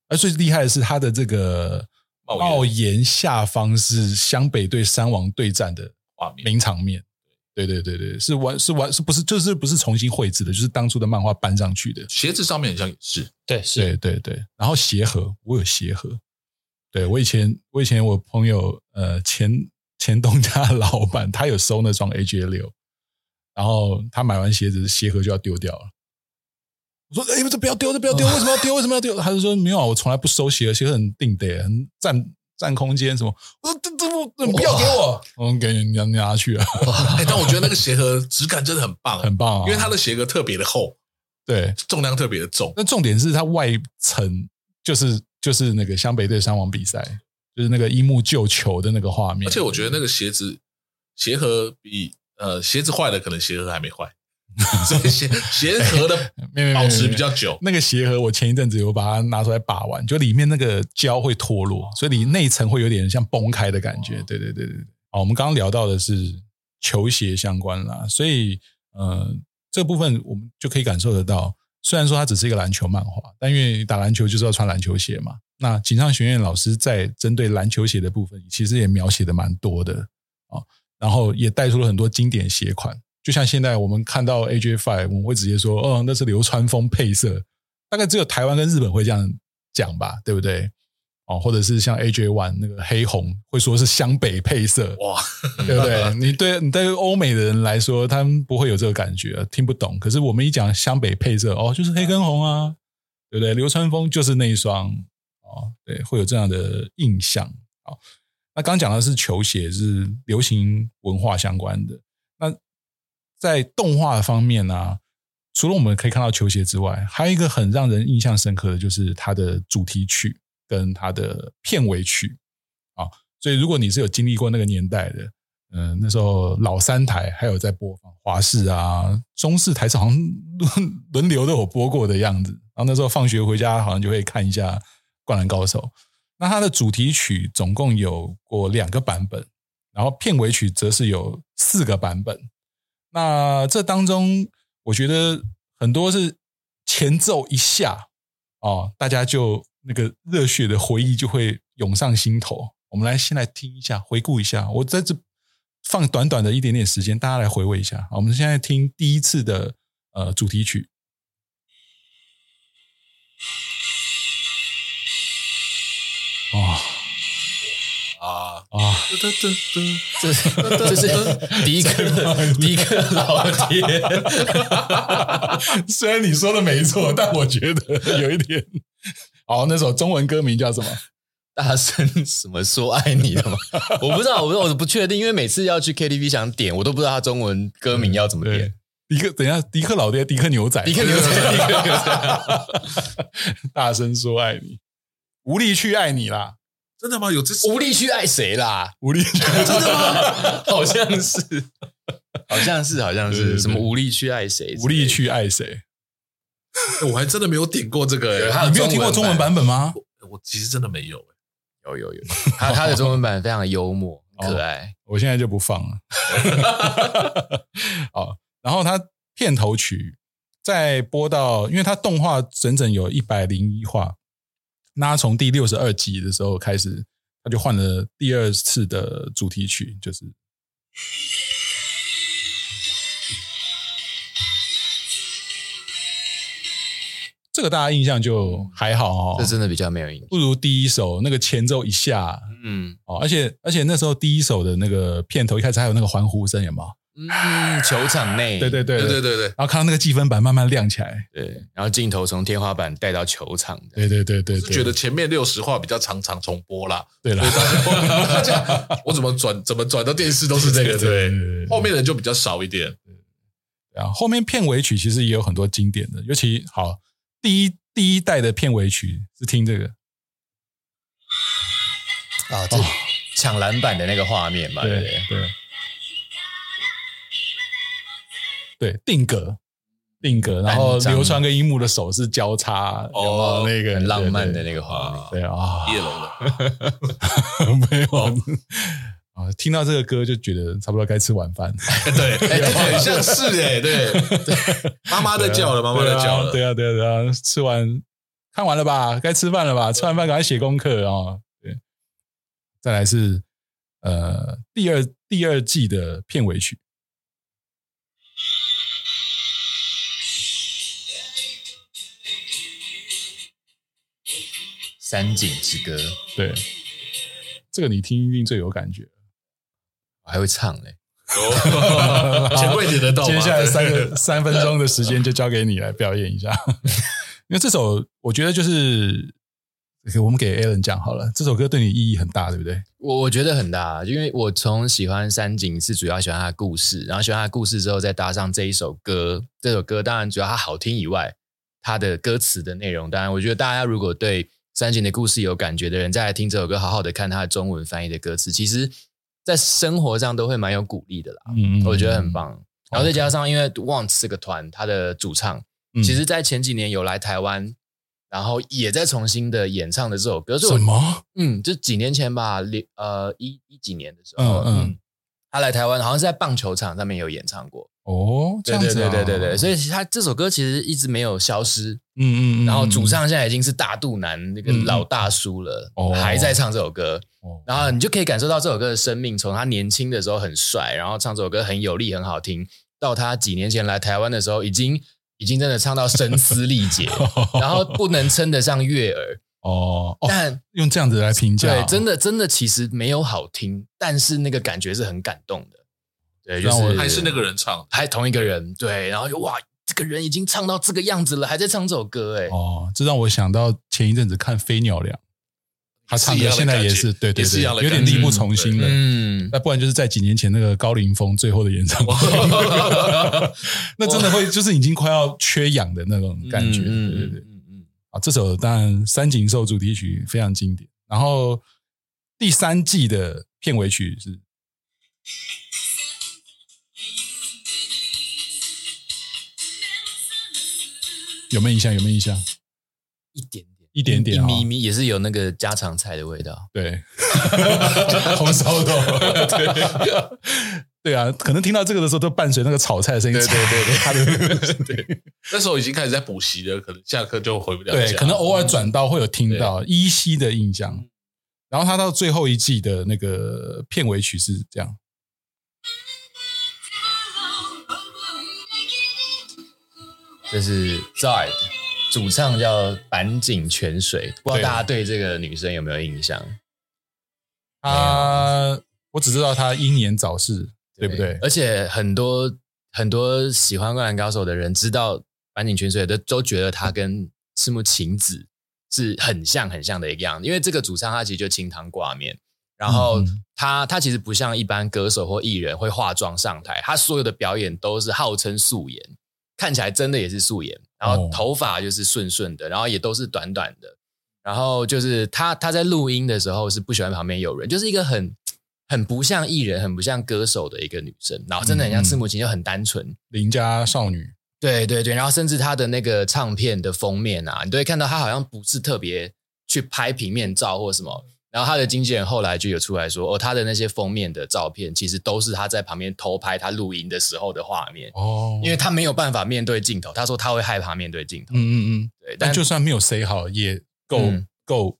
而最厉害的是他的这个帽檐下方是湘北对三王对战的画面名场面。对对对对，是完是完是不是就是不是重新绘制的，就是当初的漫画搬上去的。鞋子上面好像也是，对，是，对对对。然后鞋盒，我有鞋盒。对，我以前我以前我朋友呃前前东家的老板，他有收那双 AJ 六，然后他买完鞋子鞋盒就要丢掉了。我说：“哎，这不要丢，这不要丢，*laughs* 为什么要丢？为什么要丢？”他就说：“没有啊，我从来不收鞋盒，鞋盒很定的，很占。”占空间什么？我说这这不，你不要给我，我给你你拿去啊！哎，但我觉得那个鞋盒质感真的很棒，很棒啊！因为它的鞋盒特别的厚，对，重量特别的重。那重点是它外层就是就是那个湘北队伤亡比赛，就是那个樱木救球的那个画面。而且我觉得那个鞋子鞋盒比呃鞋子坏了，可能鞋盒还没坏。*laughs* 所以鞋鞋盒的保持比较久，那个鞋盒我前一阵子有把它拿出来把玩，就里面那个胶会脱落，所以里内层会有点像崩开的感觉。对对对对对。好，我们刚刚聊到的是球鞋相关啦，所以呃，这部分我们就可以感受得到，虽然说它只是一个篮球漫画，但因为打篮球就是要穿篮球鞋嘛。那井上学院老师在针对篮球鞋的部分，其实也描写的蛮多的啊，然后也带出了很多经典鞋款。就像现在我们看到 AJ Five，我们会直接说，哦，那是流川枫配色，大概只有台湾跟日本会这样讲吧，对不对？哦，或者是像 AJ One 那个黑红，会说是湘北配色，哇，对不对？你对你对于欧美的人来说，他们不会有这个感觉，听不懂。可是我们一讲湘北配色，哦，就是黑跟红啊，对不对？流川枫就是那一双，哦，对，会有这样的印象。好，那刚讲的是球鞋，是流行文化相关的。在动画方面呢、除了我们可以看到球鞋之外，还有一个很让人印象深刻的就是它的主题曲跟它的片尾曲啊。所以如果你是有经历过那个年代的，嗯、那时候老三台还有在播放，华视啊、中视台上好像轮流都有播过的样子。然后那时候放学回家好像就会看一下《灌篮高手》。那它的主题曲总共有过两个版本，然后片尾曲则是有四个版本。那这当中，我觉得很多是前奏一下哦，大家就那个热血的回忆就会涌上心头。我们来先来听一下，回顾一下。我在这放短短的一点点时间，大家来回味一下。我们现在听第一次的呃主题曲。啊啊！这是这是迪克迪克老爹。*laughs* 虽然你说的没错，但我觉得有一点。好，那首中文歌名叫什么？大声什么说爱你的吗？*laughs* 我不知道，我我不确定，因为每次要去 KTV 想点，我都不知道他中文歌名要怎么点。迪克，等一下，迪克老爹，迪克牛仔，迪克牛仔，*laughs* 迪克牛仔，大声说爱你，无力去爱你啦。真的吗？有这无力去爱谁啦？无力去爱，*laughs* 真的吗？*laughs* 好像是，好像是，好像是什么无力去爱谁？无力去爱谁？*laughs* 我还真的没有点过这个，你没有听过中文版本吗？我其实真的没有，有有有，他他的中文版非常幽默可爱，我现在就不放了。好，然后他片头曲在播到，因为他动画整整有一百零一话。那从第六十二集的时候开始，他就换了第二次的主题曲，就是这个，大家印象就还好哦。这真的比较没有印象，不如第一首那个前奏一下，嗯，哦，而且而且那时候第一首的那个片头一开始还有那个欢呼声，有吗？嗯，球场内，对 *laughs* 对对。对对对对，然后看到那个计分板慢慢亮起来，对，然后镜头从天花板带到球场，对对对对，觉得前面六十话比较常常重播啦，对了，*laughs* 我怎么转怎么转到电视都是这个，对，后面的就比较少一点，然后后面片尾曲其实也有很多经典的，尤其好第一第一代的片尾曲是听这个，啊，这抢篮板的那个画面嘛，对对。对，定格，定格，然后流川跟樱木的手是交叉，哦，那个很浪漫的那个画面，对啊，叶龙的，*laughs* 没有。*laughs* 啊，听到这个歌就觉得差不多该吃晚饭，*laughs* 对，很像是哎，对，妈妈在叫了，妈妈在叫了，对啊，对啊，对啊，吃完看完了吧，该吃饭了吧，吃完饭赶快写功课啊，对，再来是呃第二第二季的片尾曲。三井之歌，对，这个你听一定最有感觉，我还会唱嘞，*laughs* 钱柜点得到。接下来三个三分钟的时间就交给你来表演一下，*laughs* 因为这首我觉得就是我们给 Alan 讲好了，这首歌对你意义很大，对不对？我我觉得很大，因为我从喜欢三井是主要喜欢他的故事，然后喜欢他的故事之后再搭上这一首歌，这首歌当然主要它好听以外，它的歌词的内容，当然我觉得大家如果对三井的故事有感觉的人，再来听这首歌，好好的看他的中文翻译的歌词，其实，在生活上都会蛮有鼓励的啦。嗯，我觉得很棒。然后再加上，因为 Once 这个团，他的主唱，其实，在前几年有来台湾，然后也在重新的演唱的这首歌。什么？嗯，就几年前吧，呃，一一几年的时候，嗯，他来台湾，好像是在棒球场上面有演唱过。哦，这样子，对对对对对，所以他这首歌其实一直没有消失，嗯嗯，然后主唱现在已经是大肚腩那个老大叔了，还在唱这首歌，然后你就可以感受到这首歌的生命，从他年轻的时候很帅，然后唱这首歌很有力很好听，到他几年前来台湾的时候，已经已经真的唱到声嘶力竭，*laughs* 然后不能称得上悦耳。哦，但用这样子来评价，对，真的真的其实没有好听，但是那个感觉是很感动的。对，就是还是那个人唱，还同一个人，对，然后就哇，这个人已经唱到这个样子了，还在唱这首歌，哎，哦，这让我想到前一阵子看飞鸟两，他唱的现在也是，对对对，有点力不从心了，嗯，那不然就是在几年前那个高凌风最后的演唱会，*laughs* *laughs* 那真的会就是已经快要缺氧的那种感觉，对对对，嗯嗯，啊，这首当然三井寿主题曲非常经典，然后第三季的片尾曲是。有没有印象？有没有印象？一点点，一点点，一咪咪也是有那个家常菜的味道。对，*laughs* 红烧肉。对，对啊，可能听到这个的时候，都伴随那个炒菜的声音。对对对对，对，*laughs* 那时候已经开始在补习了，可能下课就回不了家。对，可能偶尔转到会有听到依稀的印象。然后他到最后一季的那个片尾曲是这样，这是 ZARD，主唱叫坂井泉水，不知道大家对这个女生有没有印象？啊，我只知道她英年早逝，对不对？而且很多很多喜欢《灌篮高手》的人知道坂井泉水的，都觉得她跟赤木晴子。是很像很像的一个样子，因为这个主唱他其实就清汤挂面，然后他他其实不像一般歌手或艺人会化妆上台，他所有的表演都是号称素颜，看起来真的也是素颜，然后头发就是顺顺的，然后也都是短短的，然后就是他他在录音的时候是不喜欢旁边有人，就是一个很很不像艺人、很不像歌手的一个女生，然后真的很像赤木晴，就很单纯邻家少女。对对对，然后甚至她的那个唱片的封面啊，你都会看到她好像不是特别去拍平面照或什么。然后他的经纪人后来就有出来说，哦，他的那些封面的照片其实都是他在旁边偷拍他录音的时候的画面哦，因为他没有办法面对镜头，他说他会害怕面对镜头。嗯嗯嗯，对，但就算没有 say 好，也够、嗯、够，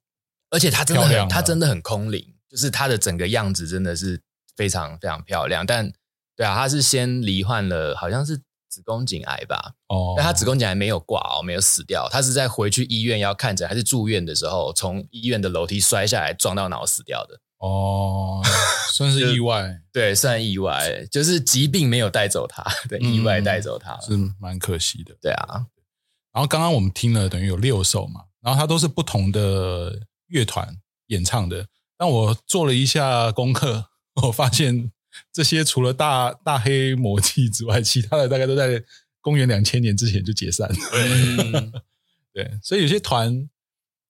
而且他真的很他真的很空灵，就是他的整个样子真的是非常非常漂亮。但对啊，他是先罹患了，好像是。子宫颈癌吧，哦，但他子宫颈癌没有挂哦，没有死掉，他是在回去医院要看诊还是住院的时候，从医院的楼梯摔下来撞到脑死掉的。哦，算是意外，*laughs* 对，算意外，就是疾病没有带走他，对，意外带走他，是蛮可惜的。对啊，然后刚刚我们听了等于有六首嘛，然后它都是不同的乐团演唱的，但我做了一下功课，我发现。这些除了大大黑魔记之外，其他的大概都在公元两千年之前就解散了。嗯、*laughs* 对，所以有些团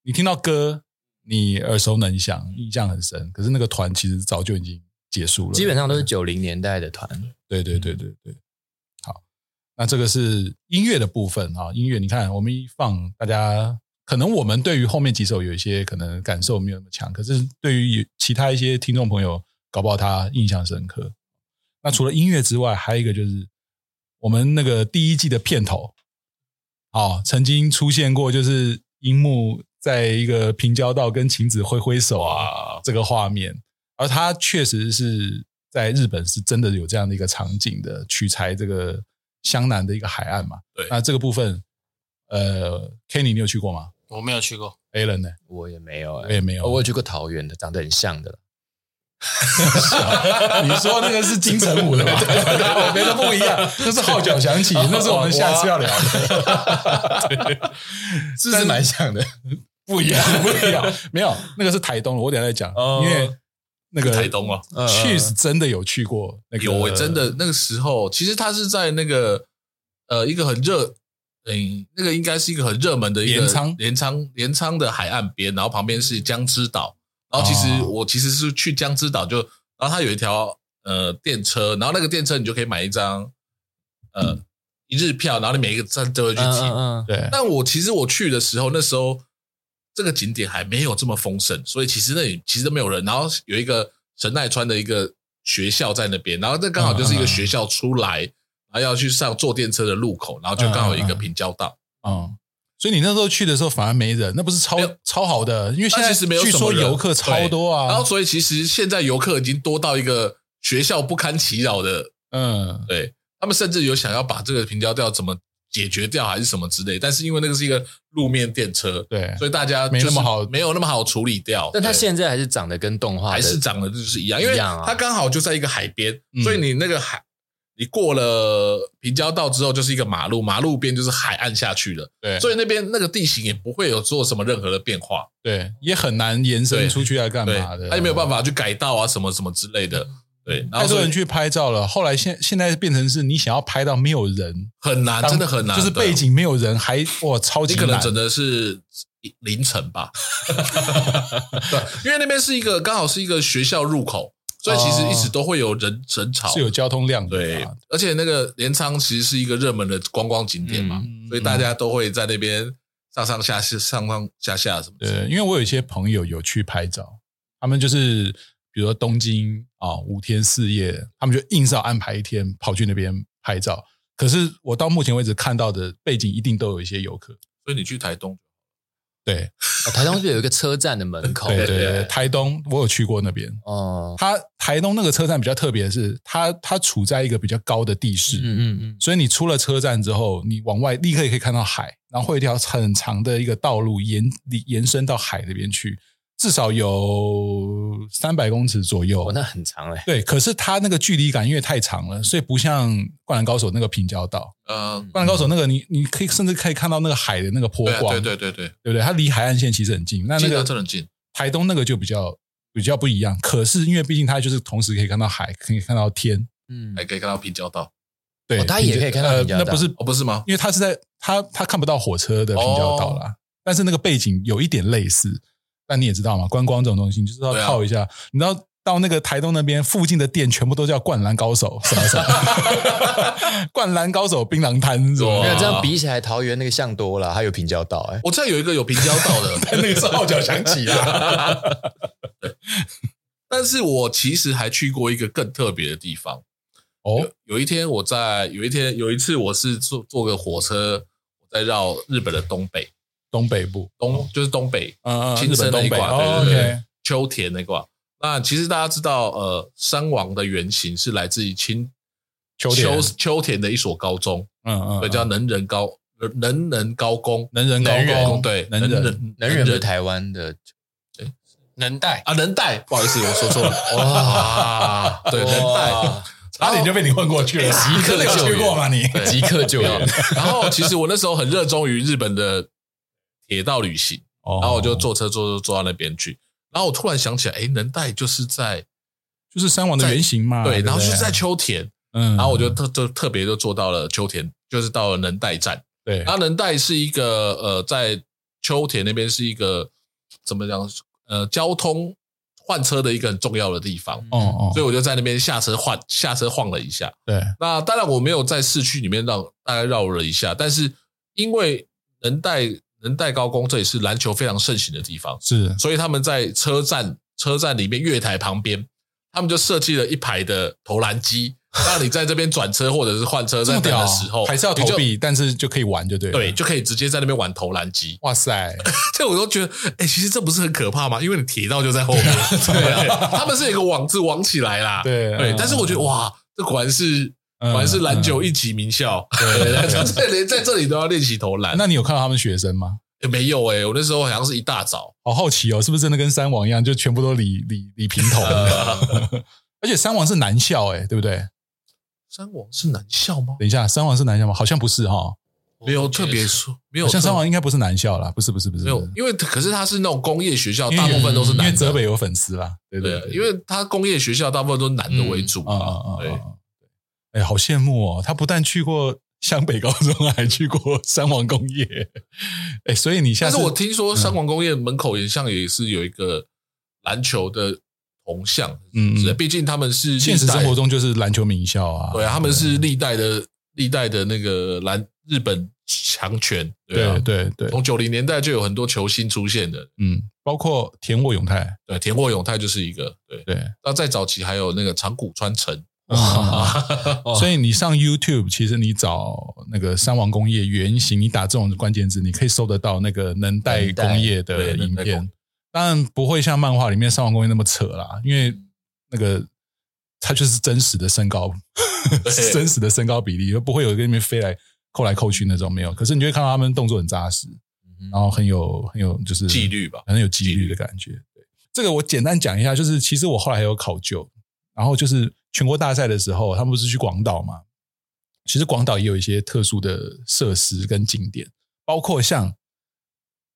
你听到歌，你耳熟能详，印象很深，可是那个团其实早就已经结束了。基本上都是九零年代的团。对对对对对。好，那这个是音乐的部分啊。音乐，你看我们一放，大家可能我们对于后面几首有一些可能感受没有那么强，可是对于其他一些听众朋友。搞不好他印象深刻。那除了音乐之外，还有一个就是我们那个第一季的片头，哦，曾经出现过，就是樱木在一个平交道跟晴子挥挥手啊，这个画面。而他确实是在日本是真的有这样的一个场景的，取材这个湘南的一个海岸嘛。对。那这个部分，呃，Kenny，你有去过吗？我没有去过。Alan 呢？我也没有，我也没有。我有去过桃园的，长得很像的。*laughs* 你说那个是金城武的吗？对对对，没得不一样，那是号角响起，*laughs* 那是我们下次要聊的。*laughs* 对，是是蛮像的，不一样，不一样。没有，那个是台东，我等下再讲。因为那个台东啊，Cheese 真的有去过那个，有真的那个时候，其实他是在那个呃一个很热，嗯，那个应该是一个很热门的一个镰仓，镰仓镰仓的海岸边，然后旁边是江之岛。然后其实我其实是去江之岛，就然后它有一条呃电车，然后那个电车你就可以买一张呃一日票，然后你每一个站都会去骑。嗯，对。但我其实我去的时候，那时候这个景点还没有这么丰盛，所以其实那里其实都没有人。然后有一个神奈川的一个学校在那边，然后这刚好就是一个学校出来，然后要去上坐电车的路口，然后就刚好有一个平交道。嗯。所以你那时候去的时候反而没人，那不是超超好的？因为现在其实没有据说游客超多啊。然后所以其实现在游客已经多到一个学校不堪其扰的，嗯，对，他们甚至有想要把这个平交道怎么解决掉还是什么之类。但是因为那个是一个路面电车，对，所以大家没那么好，没有那么好处理掉。但它现在还是长得跟动画还是长得就是一样，因为它刚好就在一个海边，所以你那个海。你过了平交道之后，就是一个马路，马路边就是海岸下去了。对，所以那边那个地形也不会有做什么任何的变化。对，也很难延伸出去来干嘛的。他也没有办法去改道啊，什么什么之类的。对，然后太多人去拍照了。后来现现在变成是你想要拍到没有人，很难，真的很难。就是背景没有人，还哇超级难。可能真的是凌晨吧。*laughs* 对，因为那边是一个刚好是一个学校入口。所以其实一直都会有人人潮，是有交通量的。对，而且那个镰仓其实是一个热门的观光景点嘛，所以大家都会在那边上上下下、上上下下什么。对，因为我有一些朋友有去拍照，他们就是比比如说东京啊、哦，五天四夜，他们就硬是要安排一天跑去那边拍照。可是我到目前为止看到的背景，一定都有一些游客。所以你去台东。对、哦，台东就有一个车站的门口。对对对，台东我有去过那边。哦，它台东那个车站比较特别的是，它它处在一个比较高的地势。嗯嗯嗯。所以你出了车站之后，你往外立刻也可以看到海，然后会有一条很长的一个道路延延伸到海那边去。至少有三百公尺左右，哦，那很长哎。对，可是它那个距离感因为太长了，所以不像《灌篮高手》那个平交道。呃，《灌篮高手》那个你你可以甚至可以看到那个海的那个波光，对对对对对，对不对？它离海岸线其实很近。那那个真的近。台东那个就比较比较不一样，可是因为毕竟它就是同时可以看到海，可以看到天，嗯，还可以看到平交道。对，它也可以看到平交道。那不是哦，不是吗？因为它是在它它看不到火车的平交道啦，但是那个背景有一点类似。但你也知道嘛，观光这种东西，你就是要靠一下。啊、你知道到那个台东那边附近的店，全部都叫“灌篮高手”什么什么，“ *laughs* 灌篮高手”槟榔摊，是吧？没有这样比起来，桃园那个像多了，还有平交道哎、欸。我这有一个有平交道的，*laughs* 那个是号角响起啊。*laughs* 但是我其实还去过一个更特别的地方。哦，有，有一天我在有一天有一次我是坐坐个火车，我在绕日本的东北。东北部，东就是东北，嗯嗯，青森那一挂，哦、对对对，okay 秋田那挂。那其实大家知道，呃，山王的原型是来自于青秋田。秋田的一所高中，嗯嗯，对，叫能仁高能仁高工，能仁高工，对，能仁能仁是台湾的，对，能代啊，能代，不好意思，我说错了，*laughs* 哇，*laughs* 对，能代，差点就被你混过去了，即刻 *laughs* 救援。嘛，你？即刻救援。然后，其实我那时候很热衷于日本的。铁道旅行，然后我就坐车坐坐坐到那边去，然后我突然想起来，哎，能代就是在，就是三王的原型嘛，对，然后就是在秋田，嗯，然后我就特就特别就坐到了秋田，就是到了能代站，对，然后能代是一个呃，在秋田那边是一个怎么讲，呃，交通换车的一个很重要的地方，哦哦，所以我就在那边下车换下车晃了一下，对，那当然我没有在市区里面绕大概绕了一下，但是因为能代。能代高工，这也是篮球非常盛行的地方，是，所以他们在车站车站里面月台旁边，他们就设计了一排的投篮机，*laughs* 让你在这边转车或者是换车在等的时候，还是要投币，但是就可以玩，就对，对，就可以直接在那边玩投篮机。哇塞，*laughs* 这我都觉得，哎，其实这不是很可怕吗？因为你铁道就在后面，*laughs* 对啊，他们是一个网子网起来啦，对对，但是我觉得哇，这果然是。果然是篮球一级名校，对对对，连 *laughs* 在这里都要练习投篮。那你有看到他们学生吗？没有诶，我那时候好像是一大早，好好奇哦，是不是真的跟三王一样，就全部都理理理平头？*laughs* 而且三王是男校诶，对不对？三王是男校吗？等一下，三王是男校吗？好像不是哈，没有特别说，没有。像三王应该不是男校啦，不是不是不是，没有，因为可是他是那种工业学校，大部分都是男。因为泽北有粉丝啦，对对，因为他工业学校大部分都是男的为主啊，对。哎，好羡慕哦！他不但去过湘北高中，还去过三王工业。哎，所以你现在但是我听说三王工业门口也像也是有一个篮球的铜像，嗯，毕竟他们是现实生活中就是篮球名校啊。对啊，他们是历代的历代的那个篮日本强权。对对对，从九零年代就有很多球星出现的，嗯，包括田沃永泰，对，田沃永泰就是一个，对对。那再早期还有那个长谷川成。*laughs* 所以你上 YouTube，其实你找那个三王工业原型，你打这种关键字，你可以搜得到那个能代工业的影片。当然不会像漫画里面三王工业那么扯啦，因为那个它就是真实的身高，*laughs* 真实的身高比例，又不会有一个那边飞来扣来扣去那种没有。可是你就会看到他们动作很扎实，然后很有很有就是纪律吧，很有纪律的感觉。对，这个我简单讲一下，就是其实我后来还有考究，然后就是。全国大赛的时候，他们不是去广岛吗？其实广岛也有一些特殊的设施跟景点，包括像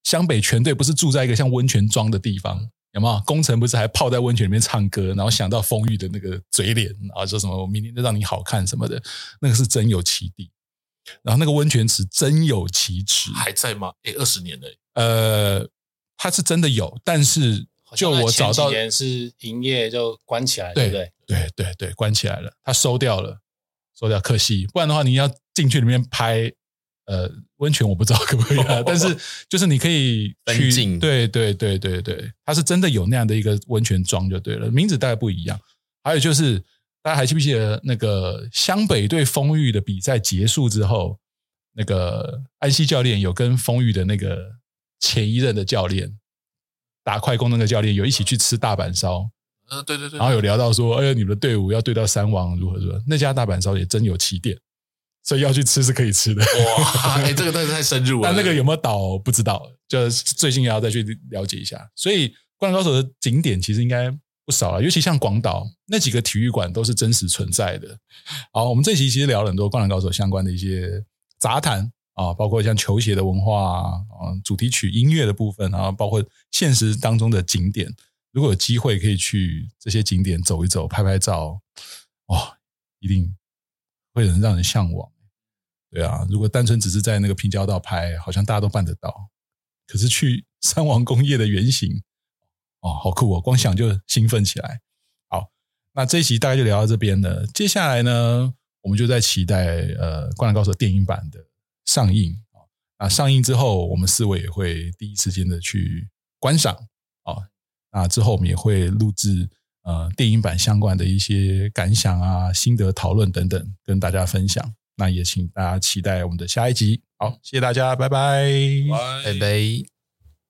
湘北全队不是住在一个像温泉庄的地方，有没有？工程不是还泡在温泉里面唱歌，然后想到丰裕的那个嘴脸，然后说什么“我明天就让你好看”什么的，那个是真有其地。然后那个温泉池真有其池，还在吗？诶，二十年了。呃，它是真的有，但是。就我找到是营业就关起来，对不对？对对对，关起来了，他收掉了，收掉，可惜，不然的话，你要进去里面拍，呃，温泉我不知道可不可以啊，*laughs* 但是就是你可以去，对对对对对，它是真的有那样的一个温泉庄就对了，名字大概不一样。还有就是，大家还记不记得那个湘北对丰裕的比赛结束之后，那个安西教练有跟丰裕的那个前一任的教练打快攻那个教练有一起去吃大阪烧，呃，对对对，然后有聊到说，哎呀，你们的队伍要对到三王如何如何，那家大阪烧也真有起点。所以要去吃是可以吃的哇！哎，这个真的太深入了。*laughs* 但那个有没有倒不知道，就最近也要再去了解一下。所以《灌篮高手》的景点其实应该不少啊，尤其像广岛那几个体育馆都是真实存在的。好，我们这期其实聊了很多《灌篮高手》相关的一些杂谈啊，包括像球鞋的文化啊，主题曲音乐的部分啊，包括现实当中的景点。如果有机会可以去这些景点走一走、拍拍照，哇，一定会很让人向往。对啊，如果单纯只是在那个平交道拍，好像大家都办得到。可是去 *laughs* 三王工业的原型，哦，好酷哦！光想就兴奋起来。好，那这一期大概就聊到这边了。接下来呢，我们就在期待呃《灌篮高手》电影版的上映啊。那上映之后，我们四位也会第一时间的去观赏啊。那之后我们也会录制呃电影版相关的一些感想啊、心得讨论等等，跟大家分享。那也请大家期待我们的下一集。好，谢谢大家，拜拜，拜拜。